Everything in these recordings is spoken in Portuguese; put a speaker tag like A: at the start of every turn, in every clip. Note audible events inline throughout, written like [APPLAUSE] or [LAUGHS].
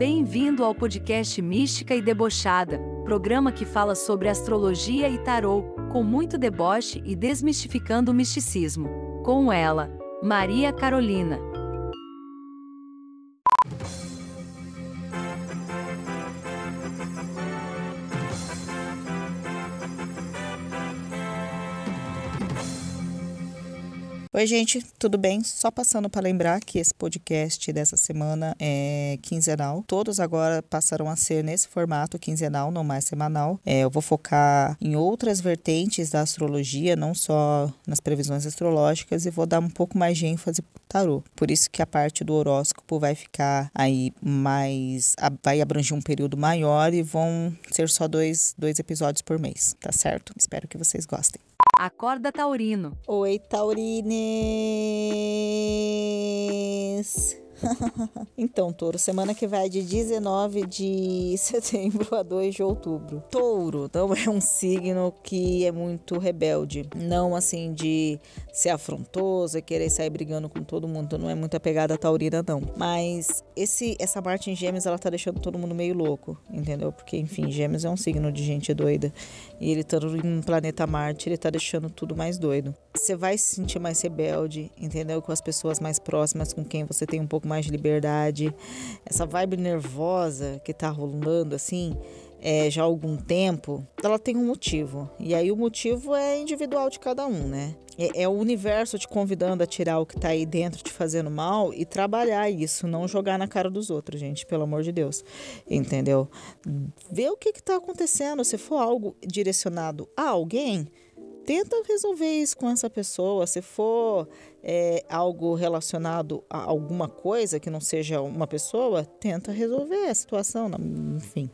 A: Bem-vindo ao podcast Mística e Debochada, programa que fala sobre astrologia e tarô, com muito deboche e desmistificando o misticismo. Com ela, Maria Carolina.
B: Oi, gente, tudo bem? Só passando para lembrar que esse podcast dessa semana é quinzenal. Todos agora passarão a ser nesse formato quinzenal, não mais semanal. É, eu vou focar em outras vertentes da astrologia, não só nas previsões astrológicas, e vou dar um pouco mais de ênfase pro tarô. Por isso que a parte do horóscopo vai ficar aí mais. vai abranger um período maior e vão ser só dois, dois episódios por mês, tá certo? Espero que vocês gostem.
A: Acorda Taurino.
B: Oi, Taurines! [LAUGHS] então, Touro, semana que vai de 19 de [LAUGHS] setembro a 2 de outubro. Touro não é um signo que é muito rebelde, não assim de ser afrontoso e querer sair brigando com todo mundo, não é muito apegada a taurina não. Mas esse essa Marte em Gêmeos, ela tá deixando todo mundo meio louco, entendeu? Porque enfim, Gêmeos é um signo de gente doida e ele tá em planeta Marte, ele tá deixando tudo mais doido. Você vai se sentir mais rebelde, entendeu? Com as pessoas mais próximas, com quem você tem um pouco mais de liberdade. Essa vibe nervosa que tá rolando assim, é, já há algum tempo, ela tem um motivo. E aí o motivo é individual de cada um, né? É, é, o universo te convidando a tirar o que tá aí dentro te fazendo mal e trabalhar isso, não jogar na cara dos outros, gente, pelo amor de Deus. Entendeu? Ver o que que tá acontecendo. Se for algo direcionado a alguém, tenta resolver isso com essa pessoa. Se for é, algo relacionado a alguma coisa que não seja uma pessoa, tenta resolver a situação, enfim,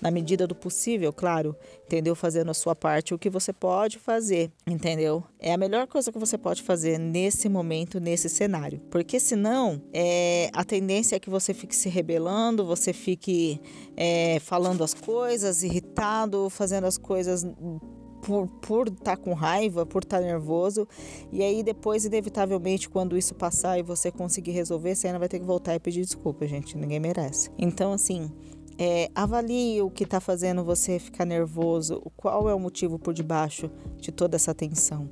B: na medida do possível, claro, entendeu? Fazendo a sua parte, o que você pode fazer, entendeu? É a melhor coisa que você pode fazer nesse momento, nesse cenário, porque senão é, a tendência é que você fique se rebelando, você fique é, falando as coisas, irritado, fazendo as coisas por estar tá com raiva, por estar tá nervoso, e aí depois inevitavelmente quando isso passar e você conseguir resolver, você ainda vai ter que voltar e pedir desculpa, gente, ninguém merece. Então assim, é, avalie o que está fazendo você ficar nervoso, qual é o motivo por debaixo de toda essa tensão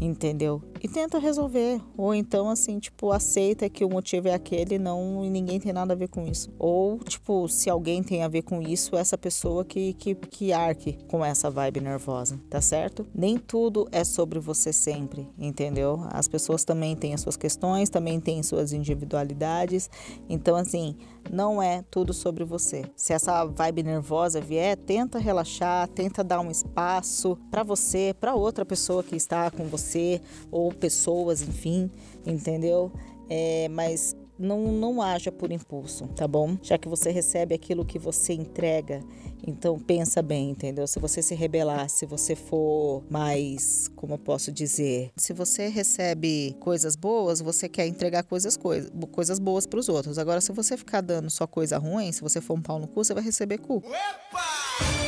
B: entendeu? E tenta resolver. Ou então, assim, tipo, aceita que o motivo é aquele não, e ninguém tem nada a ver com isso. Ou, tipo, se alguém tem a ver com isso, essa pessoa que, que, que arque com essa vibe nervosa, tá certo? Nem tudo é sobre você sempre, entendeu? As pessoas também têm as suas questões, também têm suas individualidades. Então, assim, não é tudo sobre você. Se essa vibe nervosa vier, tenta relaxar, tenta dar um espaço para você, para outra pessoa que está com você ou pessoas, enfim, entendeu? É, mas não, não haja por impulso, tá bom? Já que você recebe aquilo que você entrega, então pensa bem, entendeu? Se você se rebelar, se você for mais, como eu posso dizer, se você recebe coisas boas, você quer entregar coisas, coisas, coisas boas para os outros. Agora, se você ficar dando só coisa ruim, se você for um pau no cu, você vai receber cu. Opa!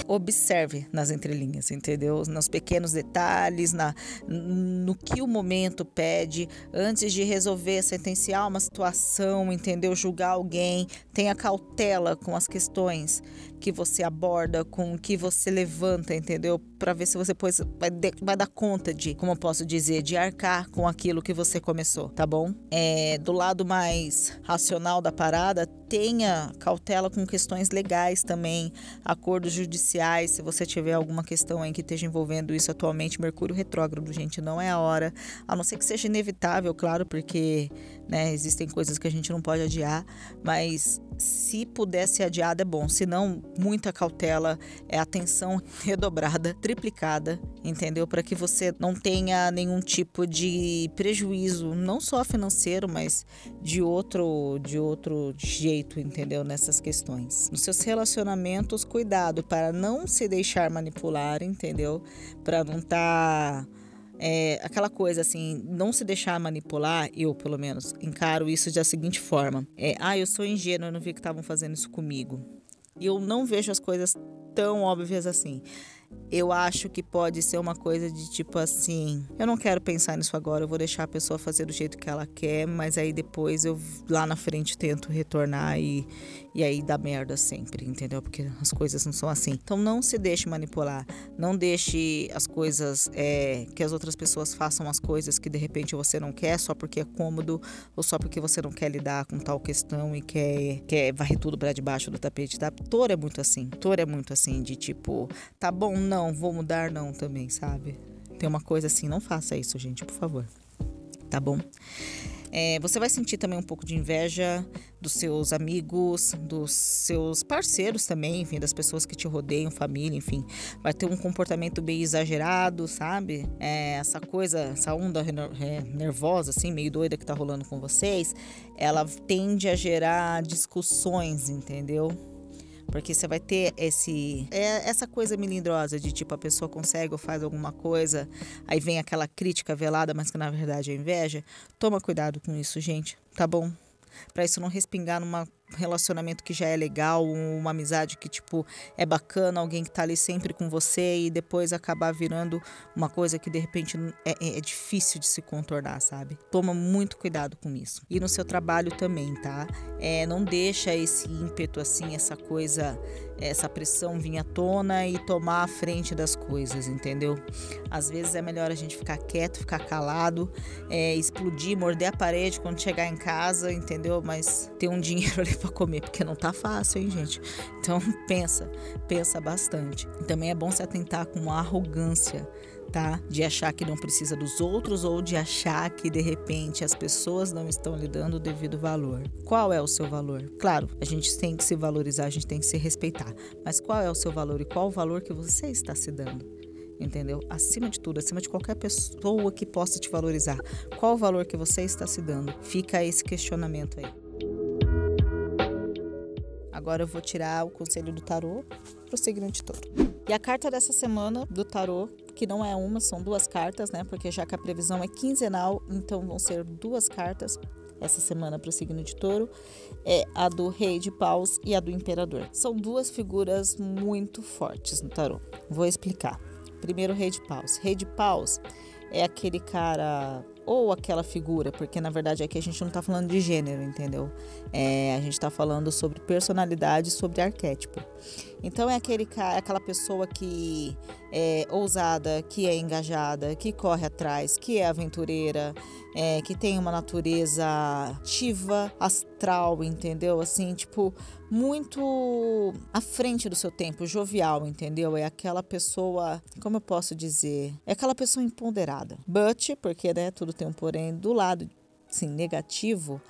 B: Observe nas entrelinhas, entendeu? Nos pequenos detalhes, na, no que o momento pede, antes de resolver, sentenciar uma situação, entendeu? Julgar alguém, tenha cautela com as questões que você aborda, com o que você levanta, entendeu? Para ver se você depois vai, de, vai, dar conta de, como eu posso dizer, de arcar com aquilo que você começou, tá bom? É, do lado mais racional da parada, tenha cautela com questões legais também, acordos judiciais, se você tiver alguma questão aí que esteja envolvendo isso atualmente, Mercúrio retrógrado, gente, não é a hora, a não ser que seja inevitável, claro, porque né, existem coisas que a gente não pode adiar, mas se puder ser adiado é bom, se não, muita cautela, é atenção [LAUGHS] redobrada, triplicada, entendeu? Para que você não tenha nenhum tipo de prejuízo, não só financeiro, mas de outro, de outro jeito, entendeu? Nessas questões. Nos seus relacionamentos, cuidado para não se deixar manipular, entendeu? Para não estar tá é, aquela coisa assim, não se deixar manipular, eu pelo menos encaro isso da seguinte forma: é, ah, eu sou ingênuo, eu não vi que estavam fazendo isso comigo. Eu não vejo as coisas tão óbvias assim. Eu acho que pode ser uma coisa de tipo assim, eu não quero pensar nisso agora, eu vou deixar a pessoa fazer do jeito que ela quer, mas aí depois eu lá na frente tento retornar e, E aí dá merda sempre, entendeu? Porque as coisas não são assim. Então não se deixe manipular. Não deixe as coisas é, que as outras pessoas façam as coisas que de repente você não quer só porque é cômodo ou só porque você não quer lidar com tal questão e quer, quer varrer tudo para debaixo do tapete. Tá? É muito assim. Tor é muito assim, de tipo, tá bom, não, vou mudar, não também, sabe? Tem uma coisa assim, não faça isso, gente, por favor. Tá bom? É, você vai sentir também um pouco de inveja dos seus amigos, dos seus parceiros também, enfim, das pessoas que te rodeiam, família, enfim. Vai ter um comportamento meio exagerado, sabe? É, essa coisa, essa onda nervosa, assim, meio doida que tá rolando com vocês, ela tende a gerar discussões, entendeu? Porque você vai ter esse é essa coisa melindrosa de tipo a pessoa consegue ou faz alguma coisa, aí vem aquela crítica velada, mas que na verdade é inveja. Toma cuidado com isso, gente, tá bom? Para isso não respingar numa relacionamento que já é legal, uma amizade que, tipo, é bacana, alguém que tá ali sempre com você e depois acabar virando uma coisa que de repente é, é, é difícil de se contornar, sabe? Toma muito cuidado com isso. E no seu trabalho também, tá? É, não deixa esse ímpeto assim, essa coisa, essa pressão vir à tona e tomar a frente das coisas, entendeu? Às vezes é melhor a gente ficar quieto, ficar calado, é, explodir, morder a parede quando chegar em casa, entendeu? Mas ter um [LAUGHS] dinheiro ali para comer, porque não tá fácil, hein, gente? Então [LAUGHS] pensa, pensa bastante. Também é bom se atentar com uma arrogância, tá? De achar que não precisa dos outros ou de achar que de repente as pessoas não estão lhe dando o devido valor. Qual é o seu valor? Claro, a gente tem que se valorizar, a gente tem que se respeitar. Mas qual é o seu valor e qual o valor que você está se dando? entendeu? Acima de tudo, acima de qualquer pessoa que possa te valorizar, qual o valor que você está se dando? Fica esse questionamento aí. Agora eu vou tirar o conselho do tarô para o signo de touro. E a carta dessa semana do tarô, que não é uma, são duas cartas, né? Porque já que a previsão é quinzenal, então vão ser duas cartas essa semana para o signo de touro é a do rei de paus e a do imperador. São duas figuras muito fortes no tarô. Vou explicar. Primeiro, rei de paus. Rei de paus é aquele cara ou aquela figura, porque na verdade aqui a gente não está falando de gênero, entendeu? É, a gente está falando sobre personalidade, sobre arquétipo. Então é aquele é aquela pessoa que é ousada, que é engajada, que corre atrás, que é aventureira, é, que tem uma natureza ativa, astral, entendeu? Assim, tipo, muito à frente do seu tempo, jovial, entendeu? É aquela pessoa, como eu posso dizer? É aquela pessoa empoderada. But, porque né, tudo tem um porém, do lado assim, negativo,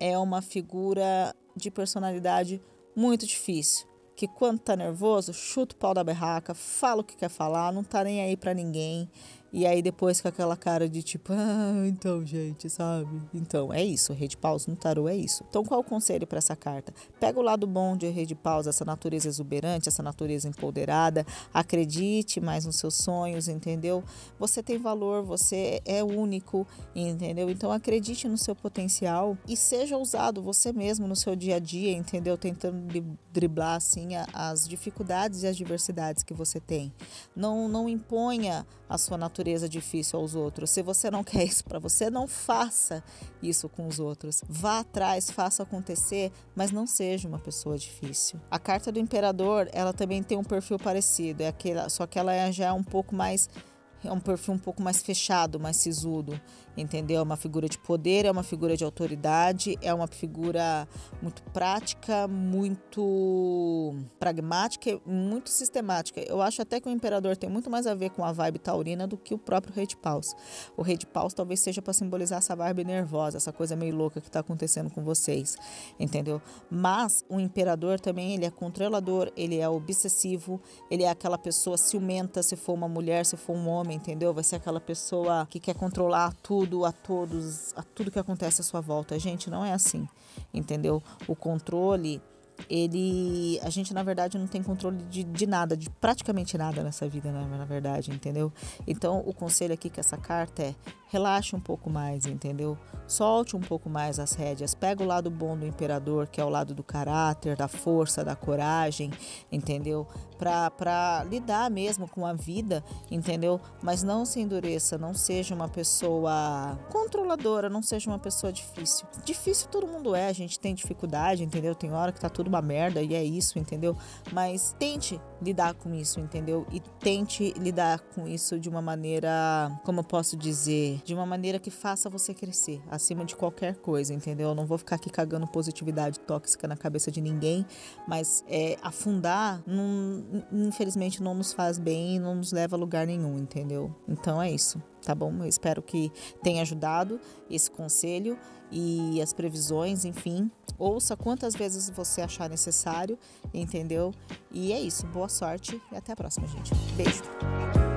B: é uma figura de personalidade muito difícil que quando tá nervoso, chuta o pau da berraca, fala o que quer falar, não tá nem aí para ninguém. E aí depois com aquela cara de tipo, ah, então, gente, sabe? Então, é isso, o Rei de Paus no tarô é isso. Então, qual o conselho para essa carta? Pega o lado bom de Rei de Paus, essa natureza exuberante, essa natureza empoderada, acredite mais nos seus sonhos, entendeu? Você tem valor, você é único, entendeu? Então, acredite no seu potencial e seja ousado você mesmo no seu dia a dia, entendeu? Tentando driblar assim as dificuldades e as diversidades que você tem. Não não imponha a sua natureza difícil aos outros. Se você não quer isso para você, não faça isso com os outros. Vá atrás, faça acontecer, mas não seja uma pessoa difícil. A carta do imperador, ela também tem um perfil parecido, é aquela, só que ela é já é um pouco mais é um perfil um pouco mais fechado, mais sisudo, entendeu? É uma figura de poder, é uma figura de autoridade, é uma figura muito prática, muito pragmática muito sistemática. Eu acho até que o imperador tem muito mais a ver com a vibe taurina do que o próprio rei de paus. O rei de paus talvez seja para simbolizar essa vibe nervosa, essa coisa meio louca que está acontecendo com vocês, entendeu? Mas o imperador também, ele é controlador, ele é obsessivo, ele é aquela pessoa ciumenta se for uma mulher, se for um homem, entendeu? Vai ser aquela pessoa que quer controlar tudo, a todos, a tudo que acontece à sua volta. Gente, não é assim, entendeu? O controle ele a gente na verdade não tem controle de, de nada, de praticamente nada nessa vida, né, na verdade, entendeu? Então o conselho aqui que essa carta é relaxe um pouco mais, entendeu? Solte um pouco mais as rédeas, pega o lado bom do imperador, que é o lado do caráter, da força, da coragem, entendeu? Para lidar mesmo com a vida, entendeu? Mas não se endureça, não seja uma pessoa controladora, não seja uma pessoa difícil. Difícil todo mundo é, a gente tem dificuldade, entendeu? Tem hora que tá tudo uma merda e é isso, entendeu? Mas tente lidar com isso, entendeu? E tente lidar com isso de uma maneira, como eu posso dizer, de uma maneira que faça você crescer, acima de qualquer coisa, entendeu? Eu não vou ficar aqui cagando positividade tóxica na cabeça de ninguém, mas é, afundar, infelizmente, não nos faz bem e não nos leva a lugar nenhum, entendeu? Então é isso tá bom? Eu espero que tenha ajudado esse conselho e as previsões, enfim. Ouça quantas vezes você achar necessário, entendeu? E é isso. Boa sorte e até a próxima, gente. Beijo.